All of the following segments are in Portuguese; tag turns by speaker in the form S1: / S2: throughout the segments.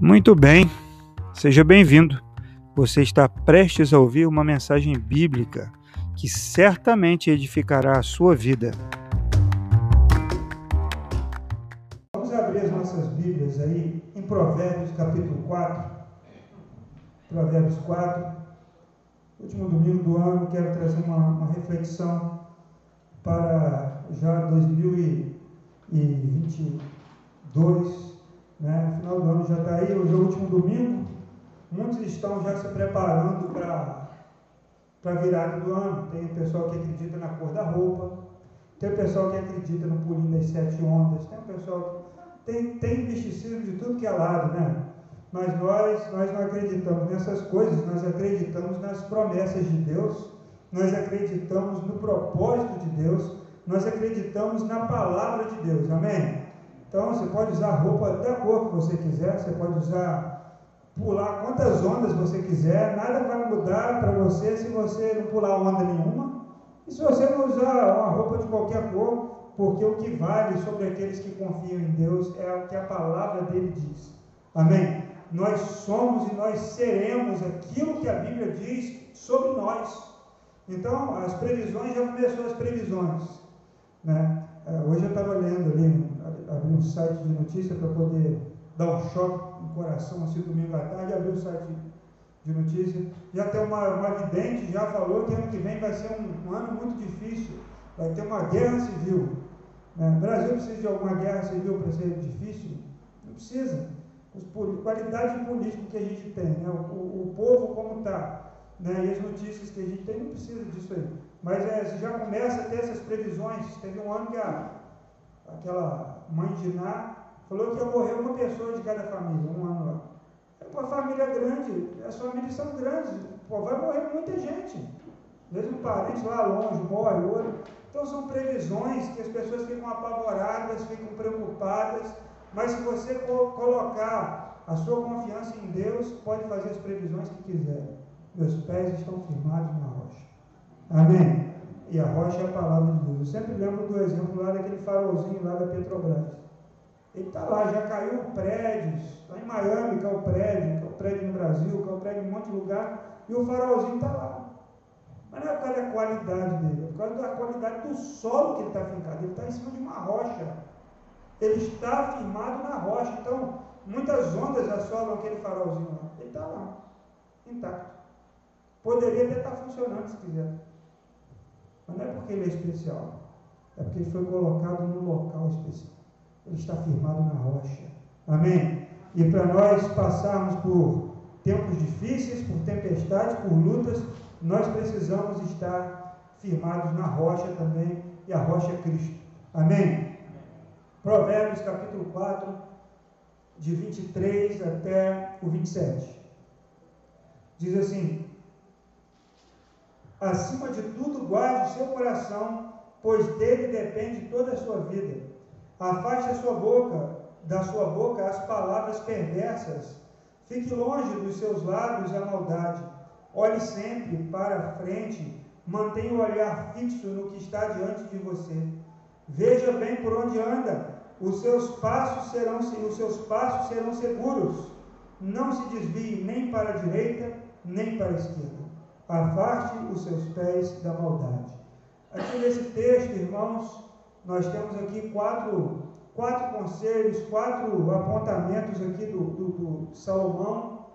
S1: Muito bem, seja bem-vindo. Você está prestes a ouvir uma mensagem bíblica que certamente edificará a sua vida.
S2: Vamos abrir as nossas Bíblias aí em Provérbios capítulo 4. Provérbios 4. Último domingo do ano, quero trazer uma, uma reflexão para já 2022 né? O final do ano já está aí, hoje é o último domingo. Muitos estão já se preparando para a virada do ano. Tem pessoal que acredita na cor da roupa, tem pessoal que acredita no pulinho das sete ondas, tem pessoal que tem, tem misticismo de tudo que é lado, né? Mas nós, nós não acreditamos nessas coisas, nós acreditamos nas promessas de Deus, nós acreditamos no propósito de Deus, nós acreditamos na palavra de Deus, amém? Então você pode usar roupa da cor que você quiser, você pode usar, pular quantas ondas você quiser, nada vai mudar para você se você não pular onda nenhuma. E se você não usar uma roupa de qualquer cor, porque o que vale sobre aqueles que confiam em Deus é o que a palavra dele diz. Amém? Nós somos e nós seremos aquilo que a Bíblia diz sobre nós. Então, as previsões, já começou as previsões. Né? É, hoje eu estava lendo ali abri um site de notícia para poder dar um choque no coração, assim, domingo à tarde, abri um site de notícia. Já tem uma, uma vidente, já falou que ano que vem vai ser um, um ano muito difícil, vai ter uma guerra civil. Né? O Brasil precisa de alguma guerra civil para ser difícil? Não precisa. Os, qualidade política que a gente tem, né? o, o, o povo como está, né? e as notícias que a gente tem, não precisa disso aí. Mas é, já começa a ter essas previsões. Teve um ano que a, aquela mãe de Ná falou que ia morrer uma pessoa de cada família, um ano lá. É uma família grande, as famílias são grandes, pô, vai morrer muita gente. Mesmo parente lá longe, morre outro. Então são previsões que as pessoas ficam apavoradas, ficam preocupadas, mas se você colocar a sua confiança em Deus, pode fazer as previsões que quiser. Meus pés estão firmados na rocha. Amém? E a rocha é a palavra de Deus. Eu sempre lembro do exemplo lá daquele farolzinho lá da Petrobras. Ele está lá, já caiu prédios, lá em Miami caiu prédio, caiu prédio no Brasil, caiu prédio em um monte de lugar, e o farolzinho está lá. Mas não é por causa da qualidade dele, é por causa da qualidade do solo que ele está fincado. Ele está em cima de uma rocha. Ele está firmado na rocha. Então, muitas ondas assolam aquele farolzinho lá. Ele está lá, intacto. Poderia até estar tá funcionando se quiser. Mas não é porque ele é especial, é porque ele foi colocado num local especial. Ele está firmado na rocha. Amém? E para nós passarmos por tempos difíceis, por tempestades, por lutas, nós precisamos estar firmados na rocha também, e a rocha é Cristo. Amém? Provérbios capítulo 4, de 23 até o 27. Diz assim: Acima de tudo, guarde o seu coração, pois dele depende toda a sua vida. Afaste a sua boca, da sua boca as palavras perversas. Fique longe dos seus lábios a maldade. Olhe sempre para a frente, mantenha o olhar fixo no que está diante de você. Veja bem por onde anda. Os seus passos serão os seus passos serão seguros. Não se desvie nem para a direita, nem para a esquerda afaste os seus pés da maldade. Aqui nesse texto, irmãos, nós temos aqui quatro, quatro conselhos, quatro apontamentos aqui do, do, do Salomão,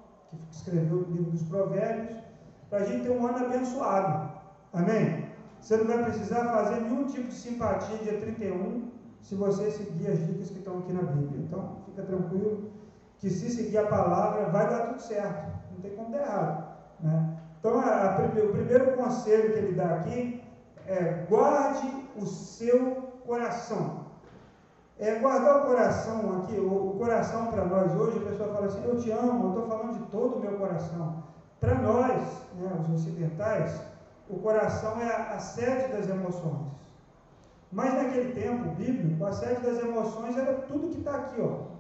S2: que escreveu o livro dos Provérbios, para a gente ter um ano abençoado. Amém? Você não vai precisar fazer nenhum tipo de simpatia dia 31 se você seguir as dicas que estão aqui na Bíblia. Então, fica tranquilo que se seguir a palavra vai dar tudo certo. Não tem como dar errado. Né? Então, a, a, o primeiro conselho que ele dá aqui é guarde o seu coração. É, guardar o coração aqui, o, o coração para nós hoje, a pessoa fala assim, eu te amo, eu estou falando de todo o meu coração. Para nós, né, os ocidentais, o coração é a, a sede das emoções. Mas naquele tempo bíblico, a sede das emoções era tudo que está aqui, ó.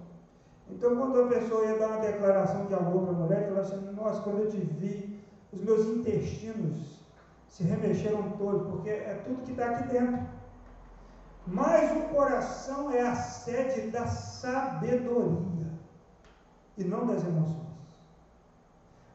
S2: Então, quando a pessoa ia dar uma declaração de amor para a mulher, falava assim: Nossa, quando eu te vi, os meus intestinos se remexeram todos, porque é tudo que está aqui dentro. Mas o coração é a sede da sabedoria. e não das emoções.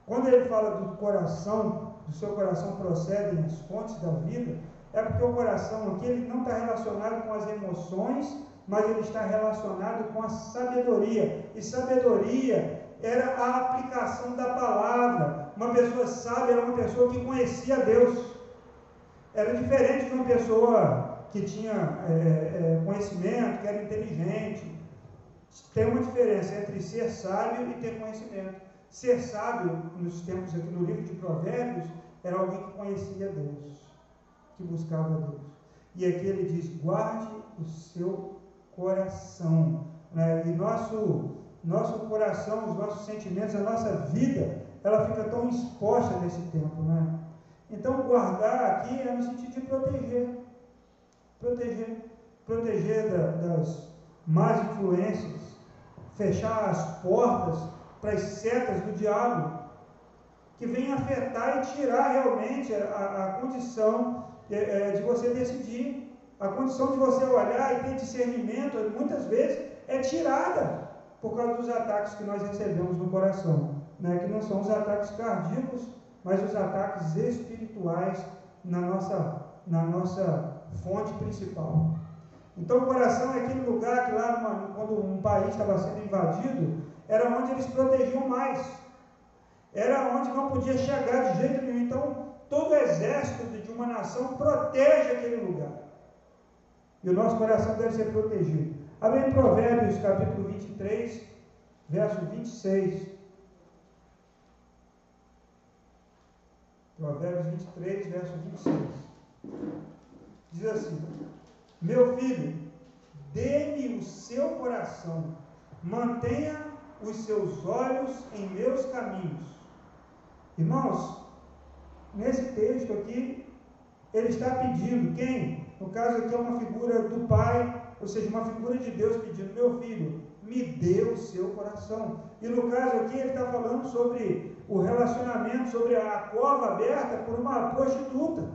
S2: Quando ele fala do coração, do seu coração procedem as fontes da vida, é porque o coração aqui ele não está relacionado com as emoções, mas ele está relacionado com a sabedoria. E sabedoria era a aplicação da palavra. Uma pessoa sábia era uma pessoa que conhecia Deus. Era diferente de uma pessoa que tinha é, é, conhecimento, que era inteligente. Tem uma diferença entre ser sábio e ter conhecimento. Ser sábio, nos tempos aqui no livro de Provérbios, era alguém que conhecia Deus, que buscava Deus. E aqui ele diz: guarde o seu coração. Né? E nosso, nosso coração, os nossos sentimentos, a nossa vida, ela fica tão exposta nesse tempo. Né? Então, guardar aqui é no sentido de proteger. Proteger. Proteger da, das más influências. Fechar as portas para as setas do diabo, que vem afetar e tirar realmente a, a condição de, é, de você decidir. A condição de você olhar e ter discernimento, muitas vezes, é tirada por causa dos ataques que nós recebemos no coração. Né? Que não são os ataques cardíacos, mas os ataques espirituais na nossa, na nossa fonte principal. Então, o coração é aquele lugar que lá, numa, quando um país estava sendo invadido, era onde eles protegiam mais. Era onde não podia chegar de jeito nenhum. Então, todo exército de uma nação protege aquele lugar. E o nosso coração deve ser protegido. Abre em Provérbios, capítulo 23, verso 26. Provérbios 23, verso 26. Diz assim: Meu filho, dê-me o seu coração, mantenha os seus olhos em meus caminhos. Irmãos, nesse texto aqui, ele está pedindo, quem? No caso aqui é uma figura do Pai, ou seja, uma figura de Deus pedindo, meu filho, me dê o seu coração. E no caso aqui ele está falando sobre o relacionamento, sobre a cova aberta por uma prostituta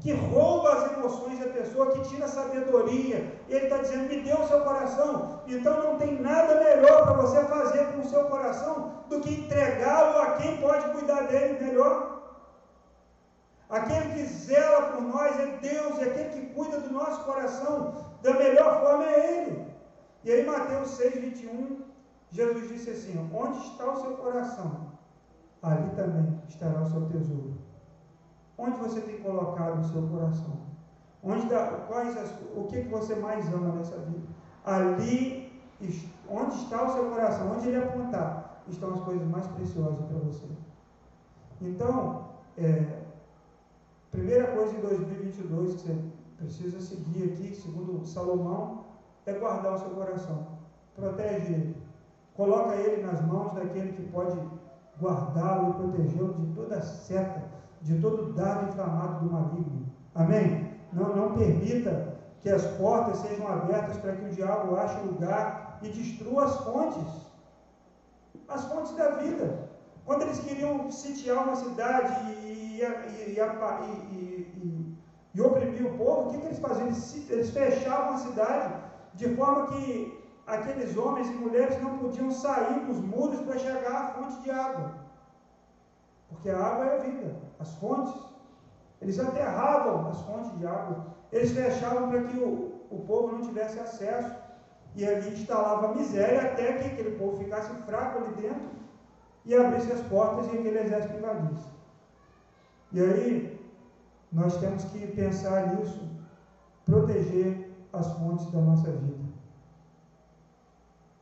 S2: que rouba as emoções da pessoa, que tira a sabedoria. Ele está dizendo: me dê o seu coração. Então não tem nada melhor para você fazer com o seu coração do que entregá-lo a quem pode cuidar dele melhor. Aquele que zela por nós é Deus, e aquele que cuida do nosso coração da melhor forma é Ele. E aí, Mateus 6, 21, Jesus disse assim: Onde está o seu coração? Ali também estará o seu tesouro. Onde você tem colocado o seu coração? Onde quais as, o que, que você mais ama nessa vida? Ali, onde está o seu coração? Onde ele apontar, estão as coisas mais preciosas para você. Então, é, primeira coisa em 2022 que você precisa seguir aqui, segundo Salomão, é guardar o seu coração. Protege ele. Coloca ele nas mãos daquele que pode guardá-lo e protegê-lo de toda seta de todo dardo inflamado do maligno. Amém? Não, não permita que as portas sejam abertas para que o diabo ache lugar e destrua as fontes. As fontes da vida. Quando eles queriam sitiar uma cidade e, e, e, e oprimir o povo, o que, que eles faziam? Eles, eles fechavam a cidade de forma que aqueles homens e mulheres não podiam sair dos muros para chegar à fonte de água. Porque a água é a vida, as fontes. Eles aterravam as fontes de água, eles fechavam para que o, o povo não tivesse acesso. E ali instalava a miséria até que aquele povo ficasse fraco ali dentro e abrisse as portas e aquele exército invadisse. E aí, nós temos que pensar nisso, proteger as fontes da nossa vida.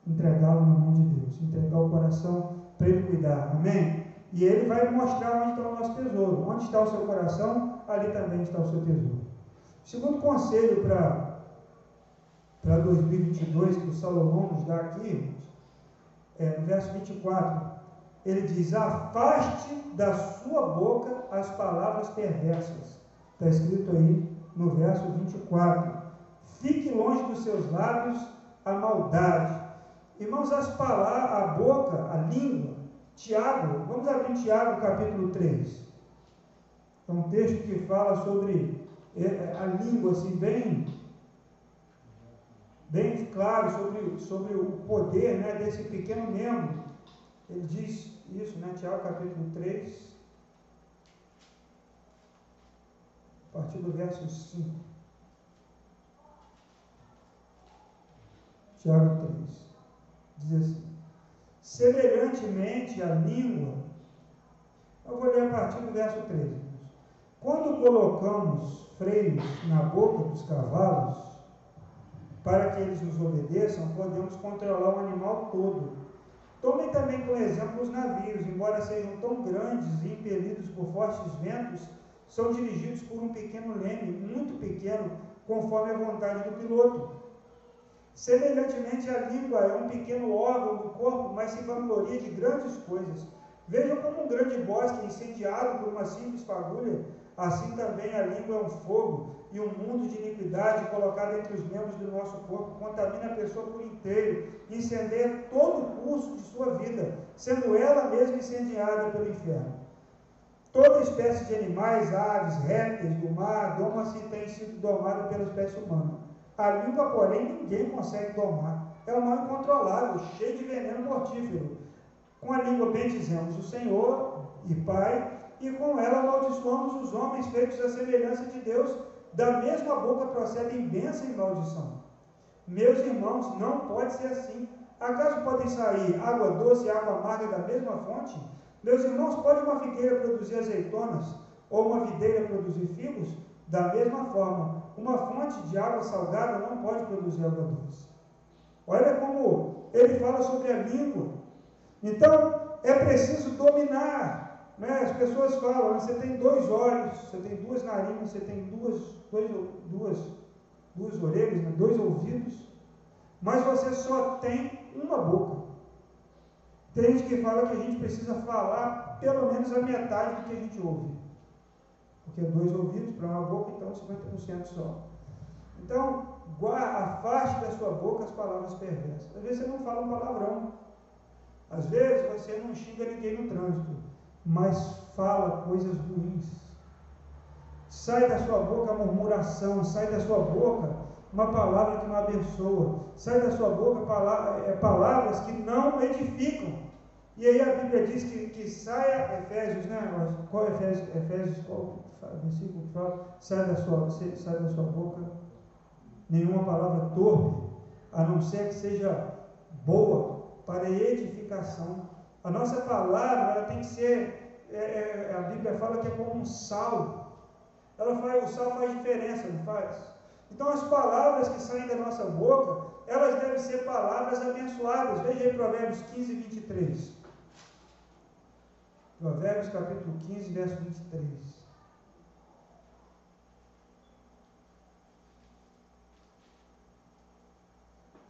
S2: Entregá-lo na mão de Deus, entregar o coração para Ele cuidar. Amém? E ele vai mostrar onde está o nosso tesouro. Onde está o seu coração, ali também está o seu tesouro. Segundo conselho para, para 2022 que o Salomão nos dá aqui, é, no verso 24, ele diz: Afaste da sua boca as palavras perversas. Está escrito aí no verso 24. Fique longe dos seus lábios a maldade. Irmãos, as palavras, a boca, a língua, Tiago, vamos abrir Tiago capítulo 3. É um texto que fala sobre é, é, a língua, assim, bem, bem claro sobre, sobre o poder né, desse pequeno membro. Ele diz isso, né? Tiago capítulo 3, a partir do verso 5. Tiago 3. Diz assim: Semelhantemente a língua, eu vou ler a partir do verso 13. Quando colocamos freios na boca dos cavalos, para que eles nos obedeçam, podemos controlar o animal todo. Tomem também como exemplo os navios, embora sejam tão grandes e impelidos por fortes ventos, são dirigidos por um pequeno leme, muito pequeno, conforme a vontade do piloto. Semelhantemente, a língua é um pequeno órgão do corpo, mas se vangloria de grandes coisas. Vejam como um grande bosque incendiado por uma simples fagulha, assim também a língua é um fogo e um mundo de iniquidade colocado entre os membros do nosso corpo, contamina a pessoa por inteiro, incendeia todo o curso de sua vida, sendo ela mesma incendiada pelo inferno. Toda espécie de animais, aves, répteis do mar, doma-se e tem sido domada pela espécie humana. A língua, porém, ninguém consegue domar. É um mal incontrolável, cheio de veneno mortífero. Com a língua bendizemos o Senhor e Pai, e com ela amaldiçoamos os homens feitos à semelhança de Deus. Da mesma boca procedem bênção e maldição. Meus irmãos, não pode ser assim. Acaso podem sair água doce e água amarga da mesma fonte? Meus irmãos, pode uma figueira produzir azeitonas ou uma videira produzir figos? Da mesma forma, uma fonte de água salgada não pode produzir água doce. Olha como ele fala sobre a língua. Então, é preciso dominar. Né? As pessoas falam, você tem dois olhos, você tem duas narinas, você tem duas, dois, duas, duas orelhas, né? dois ouvidos, mas você só tem uma boca. Tem gente que fala que a gente precisa falar pelo menos a metade do que a gente ouve. Porque dois ouvidos para uma boca, então 50% só. Então, afaste da sua boca as palavras perversas. Às vezes você não fala um palavrão. Às vezes você não xinga ninguém no trânsito, mas fala coisas ruins. Sai da sua boca a murmuração, sai da sua boca uma palavra que não abençoa, sai da sua boca é, palavras que não edificam. E aí a Bíblia diz que, que saia, Efésios, né? Qual Efésios? Efésios, qual versículo fala? Sai da sua, sai da sua boca nenhuma palavra torpe, a não ser que seja boa para edificação. A nossa palavra ela tem que ser, é, é, a Bíblia fala que é como um sal. Ela faz, o sal faz diferença, não faz? Então as palavras que saem da nossa boca, elas devem ser palavras abençoadas. Veja aí Provérbios 15, 23. Provérbios capítulo 15, verso 23.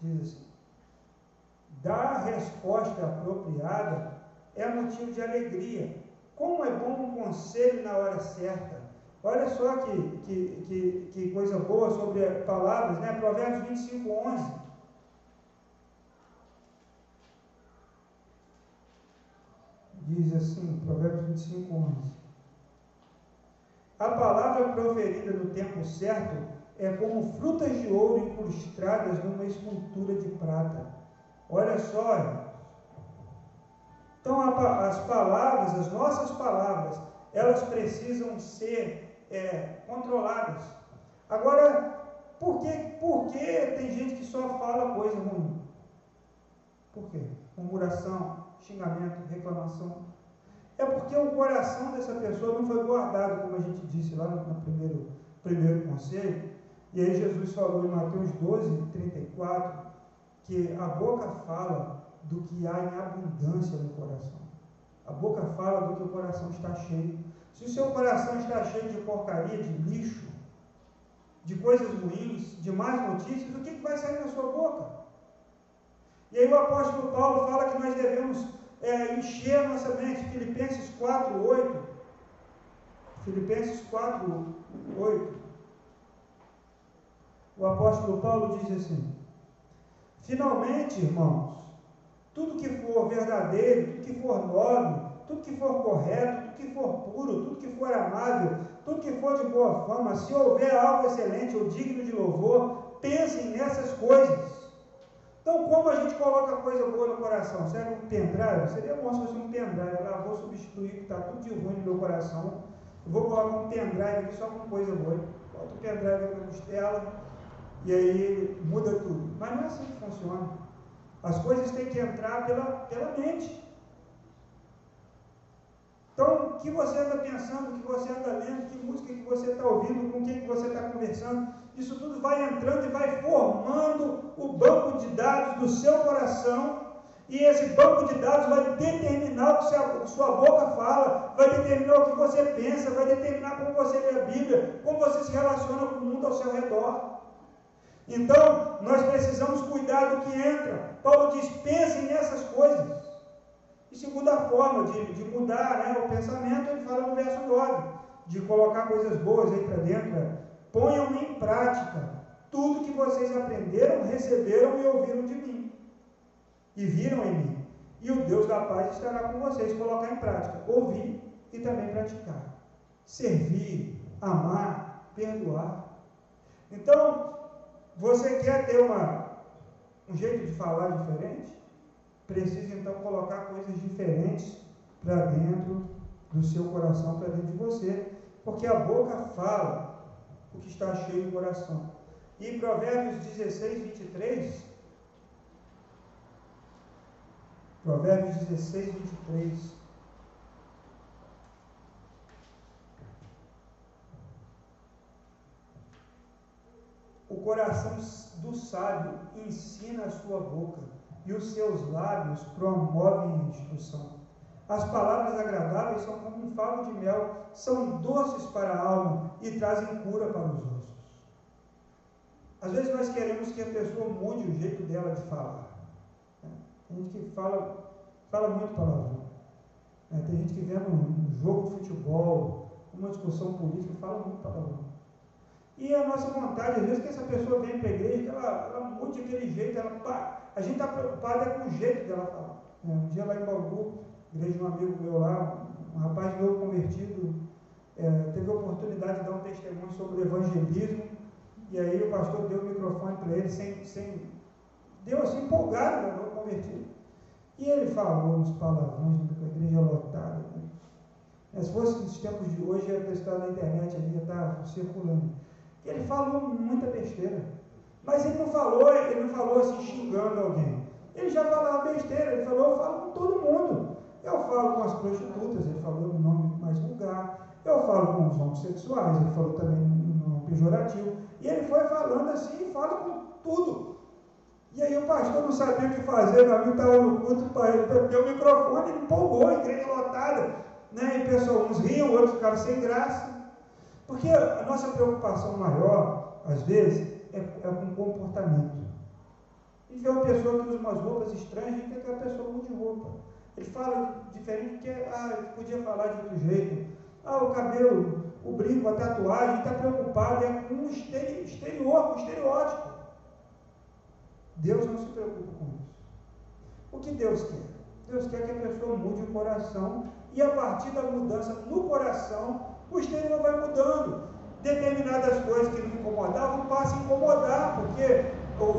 S2: Diz assim: Dar resposta apropriada é motivo de alegria. Como é bom um conselho na hora certa. Olha só que, que, que, que coisa boa sobre palavras, né? Provérbios 25, 11. diz assim, Provérbios 25, 11. A palavra proferida no tempo certo é como frutas de ouro incrustadas numa escultura de prata. Olha só. Então, as palavras, as nossas palavras, elas precisam ser é, controladas. Agora, por que, por que tem gente que só fala coisa ruim? Por quê? Murmuração, xingamento, reclamação. É porque o coração dessa pessoa não foi guardado, como a gente disse lá no, primeiro, primeiro conselho. E aí Jesus falou em Mateus 12, 34, que a boca fala do que há em abundância no coração. A boca fala do que o coração está cheio. Se o seu coração está cheio de porcaria, de lixo, de coisas ruins, de más notícias, o que, vai sair da sua boca? E aí o apóstolo Paulo fala que nós devemos é, encher a nossa mente. Filipenses 4, 8. Filipenses 4, 8. O apóstolo Paulo diz assim: Finalmente, irmãos, tudo que for verdadeiro, tudo que for nobre, tudo que for correto, tudo que for puro, tudo que for amável, tudo que for de boa fama, se houver algo excelente ou digno de louvor, pensem nessas coisas. Então, como a gente coloca coisa boa no coração? Serve um pendrive? Seria bom se fosse um pendrive. Eu vou substituir que está tudo de ruim no meu coração. Eu vou colocar um pendrive aqui só com coisa boa. Bota o pendrive na costela e aí muda tudo. Mas não é assim que funciona. As coisas têm que entrar pela, pela mente. Então, o que você anda pensando, o que você anda lendo, que música que você está ouvindo, com quem que você está conversando, isso tudo vai entrando e vai formando o banco de dados do seu coração. E esse banco de dados vai determinar o que sua boca fala, vai determinar o que você pensa, vai determinar como você lê a Bíblia, como você se relaciona com o mundo ao seu redor. Então, nós precisamos cuidar do que entra. Paulo diz: pensem nessas coisas. E segunda forma de, de mudar né, o pensamento, ele fala no verso 9, de colocar coisas boas aí para dentro. Né? Ponham em prática tudo que vocês aprenderam, receberam e ouviram de mim. E viram em mim. E o Deus da paz estará com vocês. Colocar em prática. Ouvir e também praticar. Servir, amar, perdoar. Então, você quer ter uma, um jeito de falar diferente? Precisa então colocar coisas diferentes para dentro do seu coração, para dentro de você. Porque a boca fala o que está cheio no coração. E em Provérbios 16, 23, Provérbios 16, 23. O coração do sábio ensina a sua boca, e os seus lábios promovem a instrução. As palavras agradáveis são como um favo de mel, são doces para a alma e trazem cura para os ossos. Às vezes nós queremos que a pessoa mude o jeito dela de falar. Né? Tem gente que fala, fala muito palavrão. Né? Tem gente que vê um jogo de futebol, uma discussão política, fala muito palavrão. E a nossa vontade, às vezes, que essa pessoa venha para a igreja, que ela, ela mude aquele jeito, ela, a gente está preocupado é com o jeito dela falar. Né? Um dia lá em Bauru, igreja de um amigo meu lá, um rapaz novo convertido, é, teve a oportunidade de dar um testemunho sobre o evangelismo, e aí o pastor deu o microfone para ele, sem, sem, deu assim empolgado, né, novo convertido. E ele falou uns palavrões, com a igreja lotada. Né? Se fosse nos tempos de hoje, ia estar na internet ia estar circulando. Ele falou muita besteira. Mas ele não falou, ele não falou assim xingando alguém. Ele já falava besteira, ele falou, eu falo com todo mundo. Eu falo com as prostitutas, ele falou no nome mais vulgar. Eu falo com os homossexuais, ele falou também no nome pejorativo. E ele foi falando assim, fala com tudo. E aí o pastor não sabia o que fazer, meu amigo estava no culto, ele deu o microfone, ele empolgou, igreja lotada. Né? E pessoal, uns riam, outros ficaram sem graça. Porque a nossa preocupação maior, às vezes, é, é com comportamento. E vê uma pessoa que usa umas roupas estranhas, gente quer que a pessoa mude roupa. Ele fala diferente porque ah, podia falar de outro jeito. Ah, o cabelo, o brinco, a tatuagem, está preocupado é com o exterior, com o estereótipo. Deus não se preocupa com isso. O que Deus quer? Deus quer que a pessoa mude o coração e a partir da mudança no coração, o exterior vai mudando. Determinadas coisas que não incomodavam passam a incomodar, porque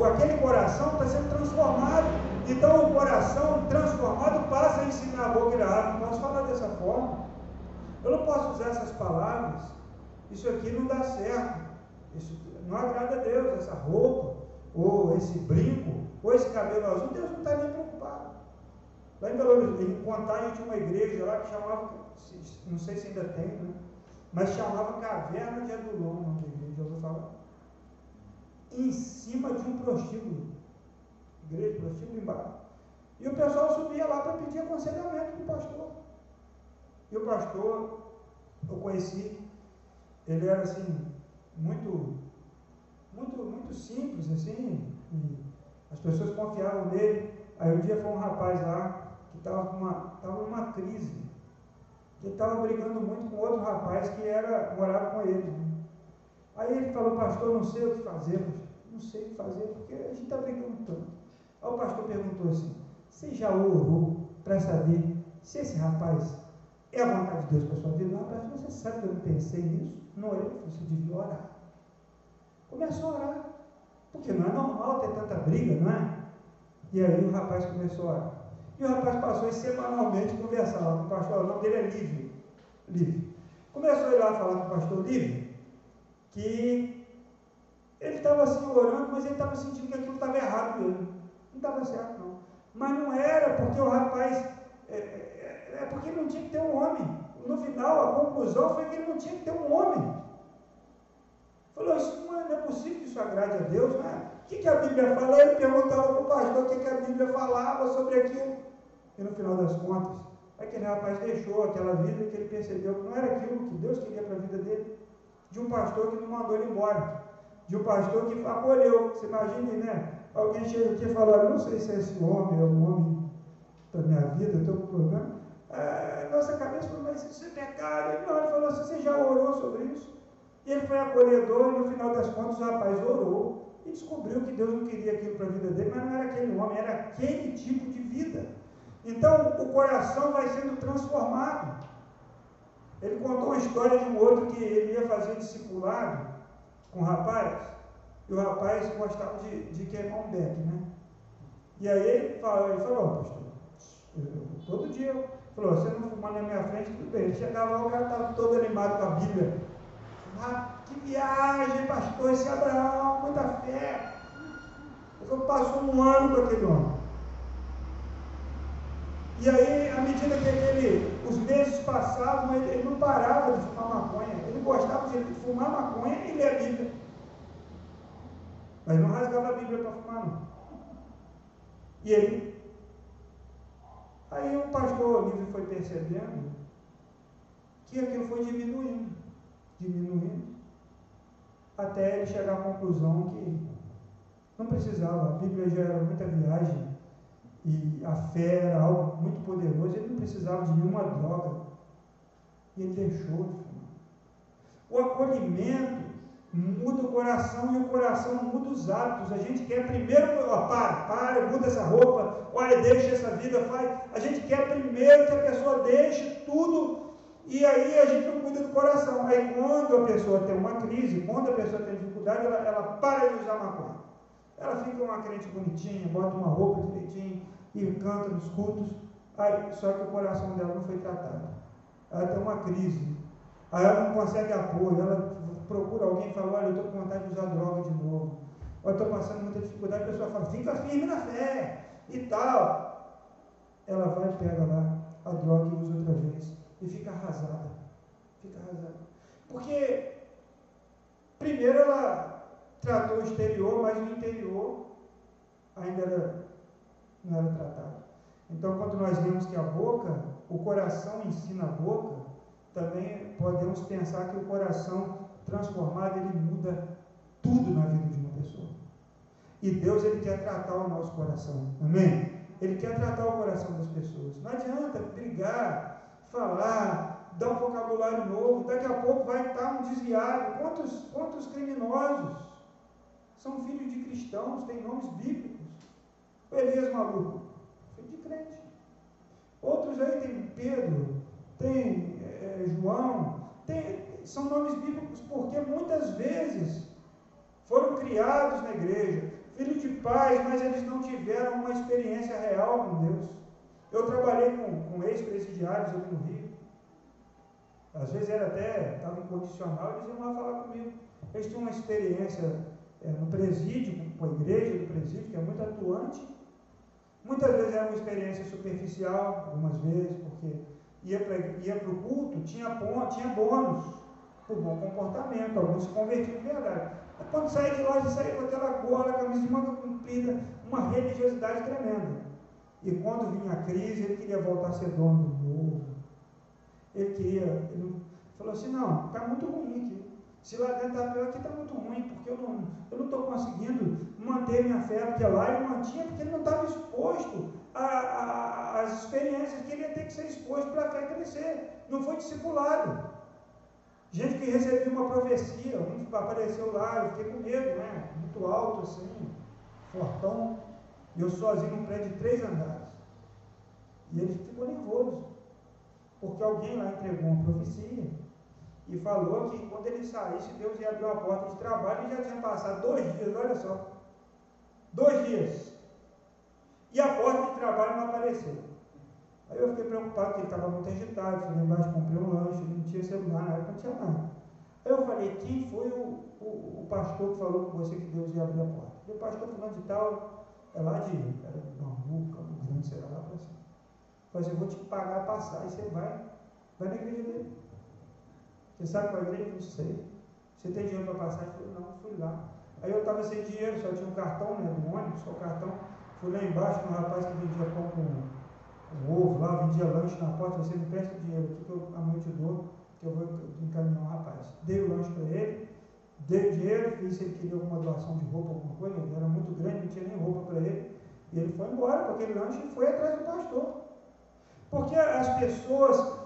S2: aquele coração está sendo transformado. Então o coração transformado passa a ensinar a boca e a água. Não posso falar dessa forma. Eu não posso usar essas palavras. Isso aqui não dá certo. Isso não agrada a Deus, essa roupa, ou esse brinco, ou esse cabelo azul. Deus não está nem preocupado. Lá em Belo Horizonte, em Contagem tinha uma igreja lá que chamava, não sei se ainda tem, né? Mas chamava Caverna de Adulão, o nome da igreja, já ouviu falar? Em cima de um prostíbulo. Igreja, prostíbulo embaixo. E o pessoal subia lá para pedir aconselhamento do pastor. E o pastor, eu conheci, ele era assim, muito, muito, muito simples, assim, as pessoas confiavam nele. Aí um dia foi um rapaz lá que estava numa, tava numa crise. Ele estava brigando muito com outro rapaz que era, morava com ele. Né? Aí ele falou, pastor, não sei o que fazer, não sei o que fazer, porque a gente está brigando tanto. Aí o pastor perguntou assim, você já orou para saber se esse rapaz é a vontade de Deus para a sua vida? Não, pastor, você sabe que eu não pensei nisso? Não orei, você devia orar. Começou a orar. Porque não é normal ter tanta briga, não é? E aí o rapaz começou a orar. E o rapaz passou a semanalmente conversar com o pastor, o nome dele é Lívio. Lívio. Começou a lá falar com o pastor Lívio que ele estava assim orando, mas ele estava sentindo que aquilo estava errado mesmo. Não estava certo, não. Mas não era porque o rapaz. É, é, é porque não tinha que ter um homem. No final, a conclusão foi que ele não tinha que ter um homem. Falou, isso não é, não é possível que isso agrade a Deus, né? O que, que a Bíblia fala? Ele perguntava para o pastor o que, que a Bíblia falava sobre aquilo. E no final das contas, aquele rapaz deixou aquela vida que ele percebeu que não era aquilo que Deus queria para a vida dele. De um pastor que não mandou ele embora. De um pastor que acolheu. Você imagine, né? Alguém chega aqui e fala, não sei se esse homem é um homem da minha vida, estou com problema. Ah, nossa cabeça falou, mas isso é pecado. Ele, não, ele falou assim, você já orou sobre isso? E ele foi acolhedor e no final das contas o rapaz orou e descobriu que Deus não queria aquilo para a vida dele, mas não era aquele homem, era aquele tipo de vida. Então o coração vai sendo transformado. Ele contou uma história de um outro que ele ia fazer discipulado com o rapaz, e o rapaz gostava de, de queimar um beck, né? E aí ele falou, ele falou, pastor, todo dia, falou, você não fumar na minha frente, tudo bem. Ele chegava lá, o cara estava todo animado com a Bíblia. Ah, que viagem, pastor, esse Abraão, muita fé. Ele passou um ano com aquele homem. E aí, à medida que ele, os meses passavam, ele, ele não parava de fumar maconha. Ele gostava de fumar maconha e ler a Bíblia. Mas não rasgava a Bíblia para fumar, não. E ele. Aí o pastor Olívio foi percebendo que aquilo foi diminuindo, diminuindo, até ele chegar à conclusão que não precisava, a Bíblia já era muita viagem e a fé era algo muito poderoso, ele não precisava de nenhuma droga. E ele deixou de fumar. O acolhimento muda o coração e o coração muda os hábitos. A gente quer primeiro, ó, para, para, muda essa roupa, olha, deixa essa vida, faz. A gente quer primeiro que a pessoa deixe tudo e aí a gente não cuida do coração. Aí quando a pessoa tem uma crise, quando a pessoa tem dificuldade, ela, ela para de usar maconha. Ela fica uma crente bonitinha, bota uma roupa direitinho e canta nos cultos. Aí, só que o coração dela não foi tratado. Ela tem uma crise. Aí ela não consegue apoio. Ela procura alguém e fala: Olha, eu estou com vontade de usar droga de novo. Ou estou passando muita dificuldade. A pessoa fala: Fica firme na fé e tal. Ela vai e pega lá a droga e usa outra vez. E fica arrasada. Fica arrasada. Porque, primeiro, ela tratou o exterior, mas o interior ainda era, não era tratado. Então, quando nós vemos que a boca, o coração ensina a boca, também podemos pensar que o coração transformado, ele muda tudo na vida de uma pessoa. E Deus, ele quer tratar o nosso coração. Amém? Ele quer tratar o coração das pessoas. Não adianta brigar, falar, dar um vocabulário novo. Daqui a pouco vai estar um desviado. Quantos, quantos criminosos são filhos de cristãos, têm nomes bíblicos. Elias maluco, filho de crente. Outros aí tem Pedro, tem é, João, tem, são nomes bíblicos porque muitas vezes foram criados na igreja, filhos de pais, mas eles não tiveram uma experiência real com Deus. Eu trabalhei com, com ex-presidiários aqui no Rio. Às vezes era até, estava incondicional, eles iam lá falar comigo. Eles tinham uma experiência é, no presídio, com a igreja do presídio, que é muito atuante. Muitas vezes era uma experiência superficial, algumas vezes, porque ia para o culto, tinha, tinha bônus por bom comportamento, alguns se convertiam de verdade. Mas quando saía de lá, saía com aquela gola, camisa de manga comprida, uma religiosidade tremenda. E quando vinha a crise, ele queria voltar a ser dono do novo. Ele queria, ele falou assim, não, está muito ruim aqui. Se lá dentro está pior, aqui está muito ruim, porque eu não estou não conseguindo manter minha fé, porque lá ele mantinha, porque ele não estava exposto às experiências que ele ia ter que ser exposto para a fé crescer. Não foi discipulado. Gente que recebeu uma profecia, alguém apareceu lá, eu fiquei com medo, né? Muito alto assim, fortão, e eu sozinho num prédio de três andares. E ele ficou nervoso, porque alguém lá entregou uma profecia e falou que quando ele saísse, Deus ia abrir uma porta de trabalho e já tinha passado dois dias, olha só. Dois dias. trabalho não apareceu. Aí eu fiquei preocupado, porque ele estava muito agitado, fui lá embaixo, comprei um lanche, não tinha celular, na época não tinha nada. Aí eu falei, quem foi o, o, o, pastor que falou com você que Deus ia abrir a porta? E o pastor falando de tal, é lá de, era de Bambu, Campo Grande, sei lá, para cima. Falei assim, eu vou te pagar a passar, e você vai, vai na igreja dele. Você sabe qual é a igreja? Não sei. Você tem dinheiro para passar? Eu falei, não, fui lá. Aí eu estava sem dinheiro, só tinha um cartão, né, do ônibus, só o cartão. Fui lá embaixo, um rapaz que vendia pão com ovo lá, vendia lanche na porta, você me presta o dinheiro aqui que eu amanhã te dou, que eu vou encaminhar o rapaz. Dei o lanche para ele, dei o dinheiro, fiz se ele queria alguma doação de roupa, alguma coisa, ele era muito grande, não tinha nem roupa para ele. E ele foi embora com aquele lanche e foi atrás do pastor. Porque as pessoas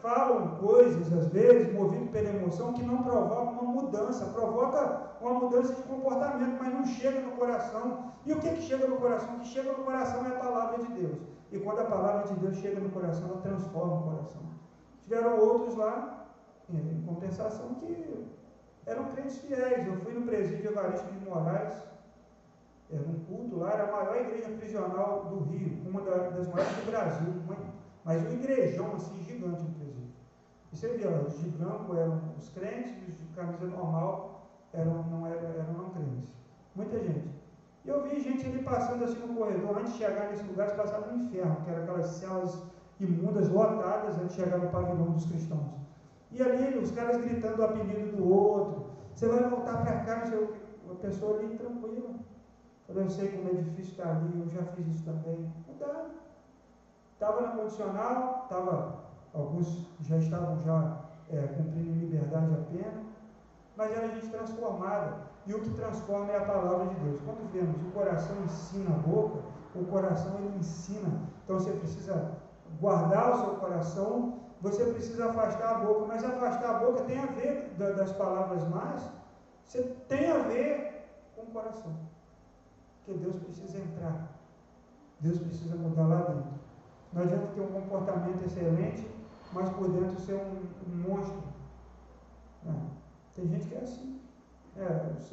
S2: falam coisas, às vezes, movido pela emoção, que não provocam uma mudança, provoca uma mudança de comportamento, mas não chega no coração. E o que, que chega no coração? O que chega no coração é a palavra de Deus. E quando a palavra de Deus chega no coração, ela transforma o coração. Tiveram outros lá, em compensação, que eram crentes fiéis. Eu fui no presídio Evaristo de Moraes, era um culto lá, era a maior igreja prisional do Rio, uma das maiores do Brasil, mas um igrejão assim gigante. E você via, os de branco eram os crentes, os de camisa normal eram, não, eram, eram não crentes. Muita gente. E eu vi gente ali passando assim no corredor, antes de chegar nesse lugar, eles passavam no inferno, que eram aquelas celas imundas, lotadas, antes de chegar no pavilhão dos cristãos. E ali os caras gritando o apelido do outro. Você vai voltar para cá, não. Uma pessoa ali tranquila. Eu sei como é difícil estar ali, eu já fiz isso também. Mudar. Estava na condicional, estava, alguns já estavam já é, cumprindo em liberdade a pena, mas era gente transformada. E o que transforma é a palavra de Deus. Quando vemos o coração ensina a boca, o coração ele ensina. Então você precisa guardar o seu coração, você precisa afastar a boca, mas afastar a boca tem a ver das palavras mais, você tem a ver com o coração. Porque Deus precisa entrar. Deus precisa mudar lá dentro. Não adianta ter um comportamento excelente, mas por dentro ser um, um monstro. É. Tem gente que é assim. É,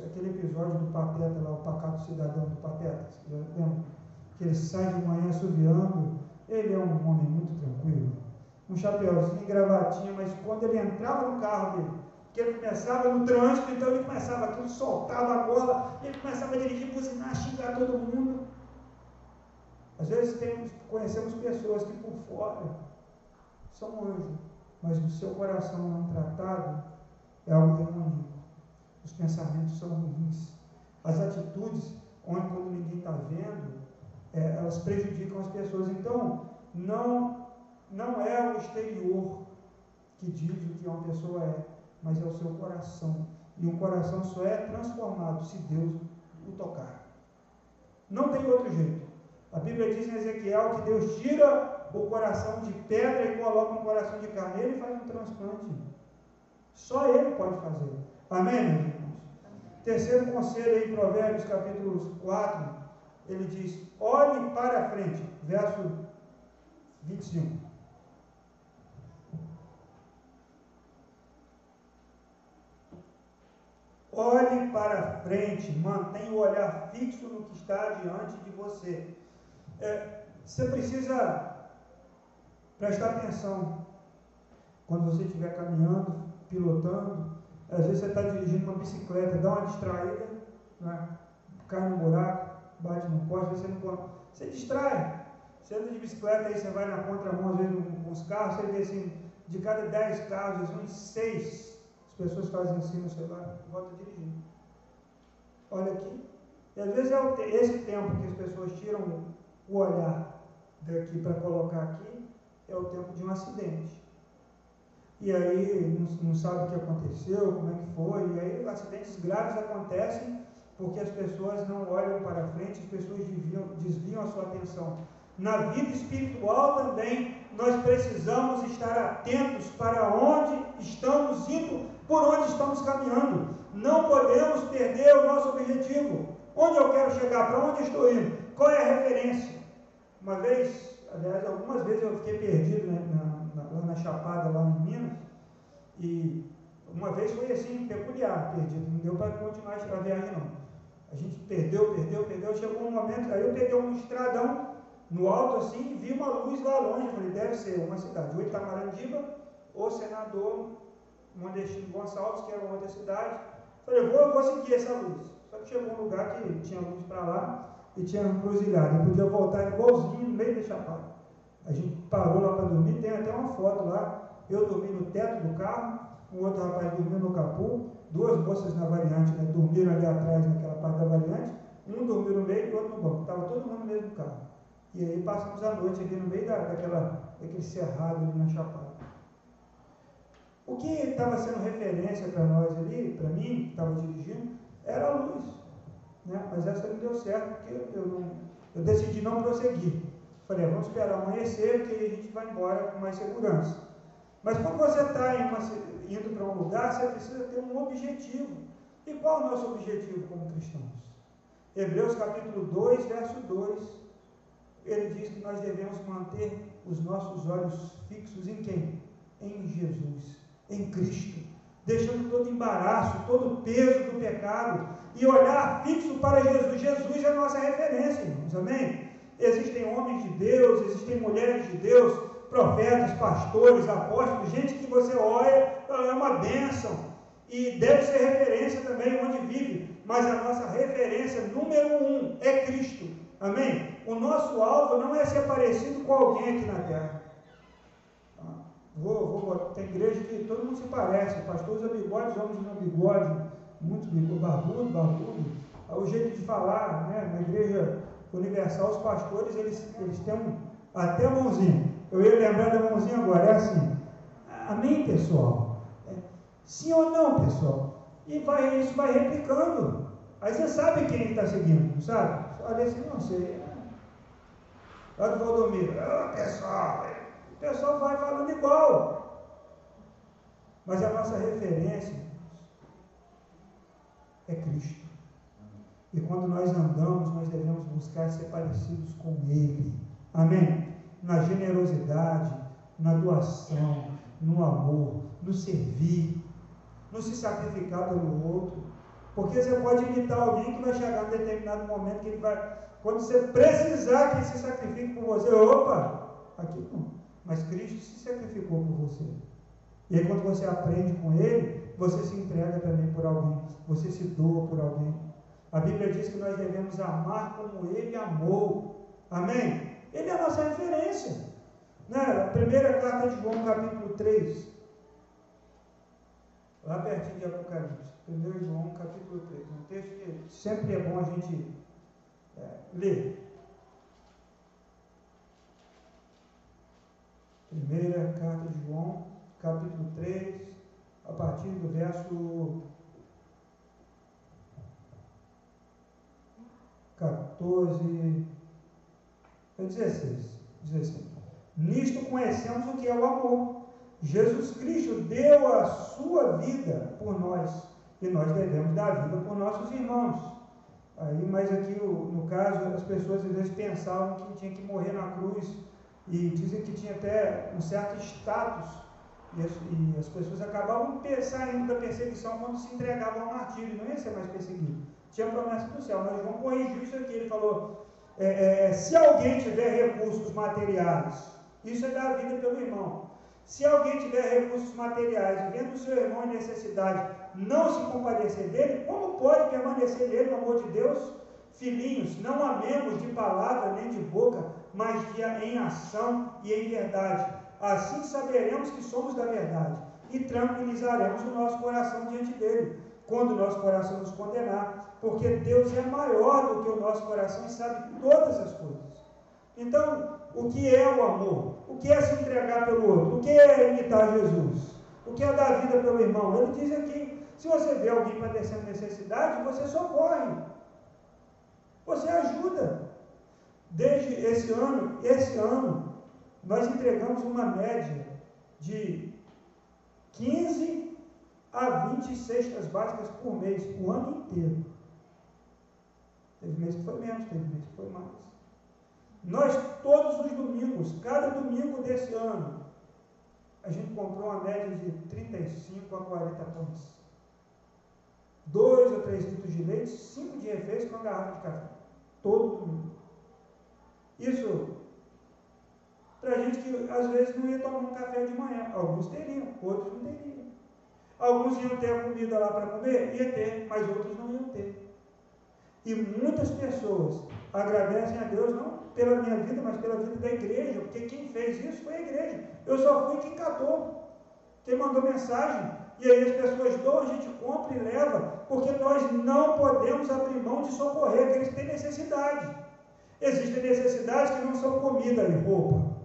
S2: aquele episódio do Pateta lá, o pacato cidadão do Pateta, você lembra? Que ele sai de manhã assoviando. Ele é um homem muito tranquilo. Um chapéuzinho, gravatinha, mas quando ele entrava no carro dele, que ele começava no trânsito, então ele começava tudo, soltava a bola, ele começava a dirigir, buzinar, xingar todo mundo. Às vezes temos, conhecemos pessoas que por fora são anjos, mas no seu coração não tratado é algo demoníaco. Os pensamentos são ruins. As atitudes, onde quando ninguém está vendo, é, elas prejudicam as pessoas. Então, não, não é o exterior que diz o que uma pessoa é, mas é o seu coração. E um coração só é transformado se Deus o tocar. Não tem outro jeito. A Bíblia diz em Ezequiel que Deus tira o coração de pedra e coloca um coração de carne. Ele faz um transplante. Só Ele pode fazer. Amém, meus irmãos? Terceiro conselho aí, Provérbios capítulo 4, ele diz: olhe para frente. Verso 25. Olhe para frente, mantenha o olhar fixo no que está diante de você é, você precisa prestar atenção quando você estiver caminhando, pilotando. Às vezes você está dirigindo uma bicicleta, dá uma distraída, né? cai no buraco, bate no poste, você não pode. Você distrai. Você anda de bicicleta, aí você vai na contramão, às vezes com os carros, você vê assim, de cada 10 carros, às vezes uns 6 as pessoas fazem assim no celular volta dirigindo. Olha aqui. E às vezes é esse tempo que as pessoas tiram o olhar daqui para colocar aqui é o tempo de um acidente. E aí não, não, sabe o que aconteceu, como é que foi, e aí acidentes graves acontecem porque as pessoas não olham para frente, as pessoas desviam, desviam a sua atenção. Na vida espiritual também nós precisamos estar atentos para onde estamos indo, por onde estamos caminhando. Não podemos perder o nosso objetivo. Onde eu quero chegar, para onde estou indo, qual é a referência. Uma vez, aliás, algumas vezes eu fiquei perdido né, na, na, lá na Chapada, lá em Minas, e uma vez foi assim, peculiar, perdido, não deu para continuar a viagem não. A gente perdeu, perdeu, perdeu, chegou um momento, aí eu peguei um estradão no alto assim, vi uma luz lá longe. Falei, deve ser uma cidade, ou Itamarandiba, ou Senador Mondestino Gonçalves, que era outra cidade. Falei, vou, vou seguir essa luz. Só que chegou um lugar que tinha luz para lá e tinha um cruzilhado. Eu podia voltar igualzinho no meio da chapada. A gente parou lá para dormir, tem até uma foto lá. Eu dormi no teto do carro, um outro rapaz dormiu no capô, duas moças na variante, né, dormiram ali atrás naquela parte da variante, um dormiu no meio e outro no banco. Estava todo mundo no mesmo carro. E aí passamos a noite aqui no meio da, daquela, daquele cerrado ali na Chapada. O que estava sendo referência para nós ali, para mim, que estava dirigindo, era a luz. Né? Mas essa não deu certo, porque eu, não, eu decidi não prosseguir. Falei, vamos esperar amanhecer, porque a gente vai embora com mais segurança. Mas quando você está indo para um lugar, você precisa ter um objetivo. E qual é o nosso objetivo como cristãos? Hebreus capítulo 2, verso 2 ele diz que nós devemos manter os nossos olhos fixos em quem? Em Jesus, em Cristo, deixando todo embaraço, todo o peso do pecado e olhar fixo para Jesus. Jesus é a nossa referência, irmãos, amém? Existem homens de Deus, existem mulheres de Deus, profetas, pastores, apóstolos, gente que você olha, é uma bênção e deve ser referência também onde vive, mas a nossa referência número um é Cristo, amém? o nosso alvo não é ser parecido com alguém aqui na terra. Vou, vou, tem igreja que todo mundo se parece, o pastor bigode, homens usam bigode, muito bigode, barbudo, barbudo. O jeito de falar, né, na igreja universal, os pastores, eles, eles têm um, até mãozinha. Eu ia lembrar da mãozinha agora, é assim. Amém, pessoal? É, sim ou não, pessoal? E vai, isso vai replicando. Aí você sabe quem está seguindo, sabe? Olha assim, não sei, Lá do Valdomiro, oh, pessoal, o pessoal vai falando igual. Mas a nossa referência é Cristo. E quando nós andamos, nós devemos buscar ser parecidos com Ele. Amém? Na generosidade, na doação, no amor, no servir, no se sacrificar pelo outro. Porque você pode imitar alguém que vai chegar em determinado momento que ele vai quando você precisar que ele se sacrifique por você, opa, aqui não. Mas Cristo se sacrificou por você. E aí quando você aprende com ele, você se entrega também por alguém, você se doa por alguém. A Bíblia diz que nós devemos amar como ele amou. Amém? Ele é a nossa referência. Na primeira carta de João, capítulo 3. Lá pertinho de Apocalipse. 1 João, capítulo 3. Um texto que sempre é bom a gente é, ler. Primeira carta de João, capítulo 3, a partir do verso 14, 16. 16. Nisto conhecemos o que é o amor. Jesus Cristo deu a sua vida por nós e nós devemos dar a vida por nossos irmãos. Aí, mas aqui, no caso, as pessoas às vezes pensavam que tinha que morrer na cruz e dizem que tinha até um certo status e as, e as pessoas acabavam saindo da perseguição quando se entregavam ao martírio, não ia ser mais perseguido. Tinha promessa do céu, mas João corrigiu isso aqui, ele falou, é, é, se alguém tiver recursos materiais, isso é dar vida pelo irmão. Se alguém tiver recursos materiais vendo o seu irmão em necessidade, não se compadecer dele, como pode permanecer nele, no amor de Deus? Filhinhos, não amemos de palavra nem de boca, de, em ação e em verdade. Assim saberemos que somos da verdade e tranquilizaremos o nosso coração diante dele, quando o nosso coração nos condenar, porque Deus é maior do que o nosso coração e sabe todas as coisas. Então, o que é o amor? O que é se entregar pelo outro? O que é imitar Jesus? O que é dar vida pelo irmão? Ele diz aqui se você vê alguém padecendo necessidade, você socorre. Você ajuda. Desde esse ano, esse ano, nós entregamos uma média de 15 a 20 cestas básicas por mês, o ano inteiro. Teve mês que foi menos, teve mês que foi mais. Nós, todos os domingos, cada domingo desse ano, a gente comprou uma média de 35 a 40 pães dois ou três litros de leite, cinco de refeição com uma garrafa de café. Todo domingo. Isso às vezes não ia tomar um café de manhã. Alguns teriam, outros não teriam. Alguns iam ter a comida lá para comer, ia ter, mas outros não iam ter. E muitas pessoas agradecem a Deus, não pela minha vida, mas pela vida da igreja, porque quem fez isso foi a igreja. Eu só fui quem catou, quem mandou mensagem. E aí as pessoas dão, a gente compra e leva, porque nós não podemos abrir mão de socorrer aqueles que têm necessidade. Existem necessidades que não são comida e roupa.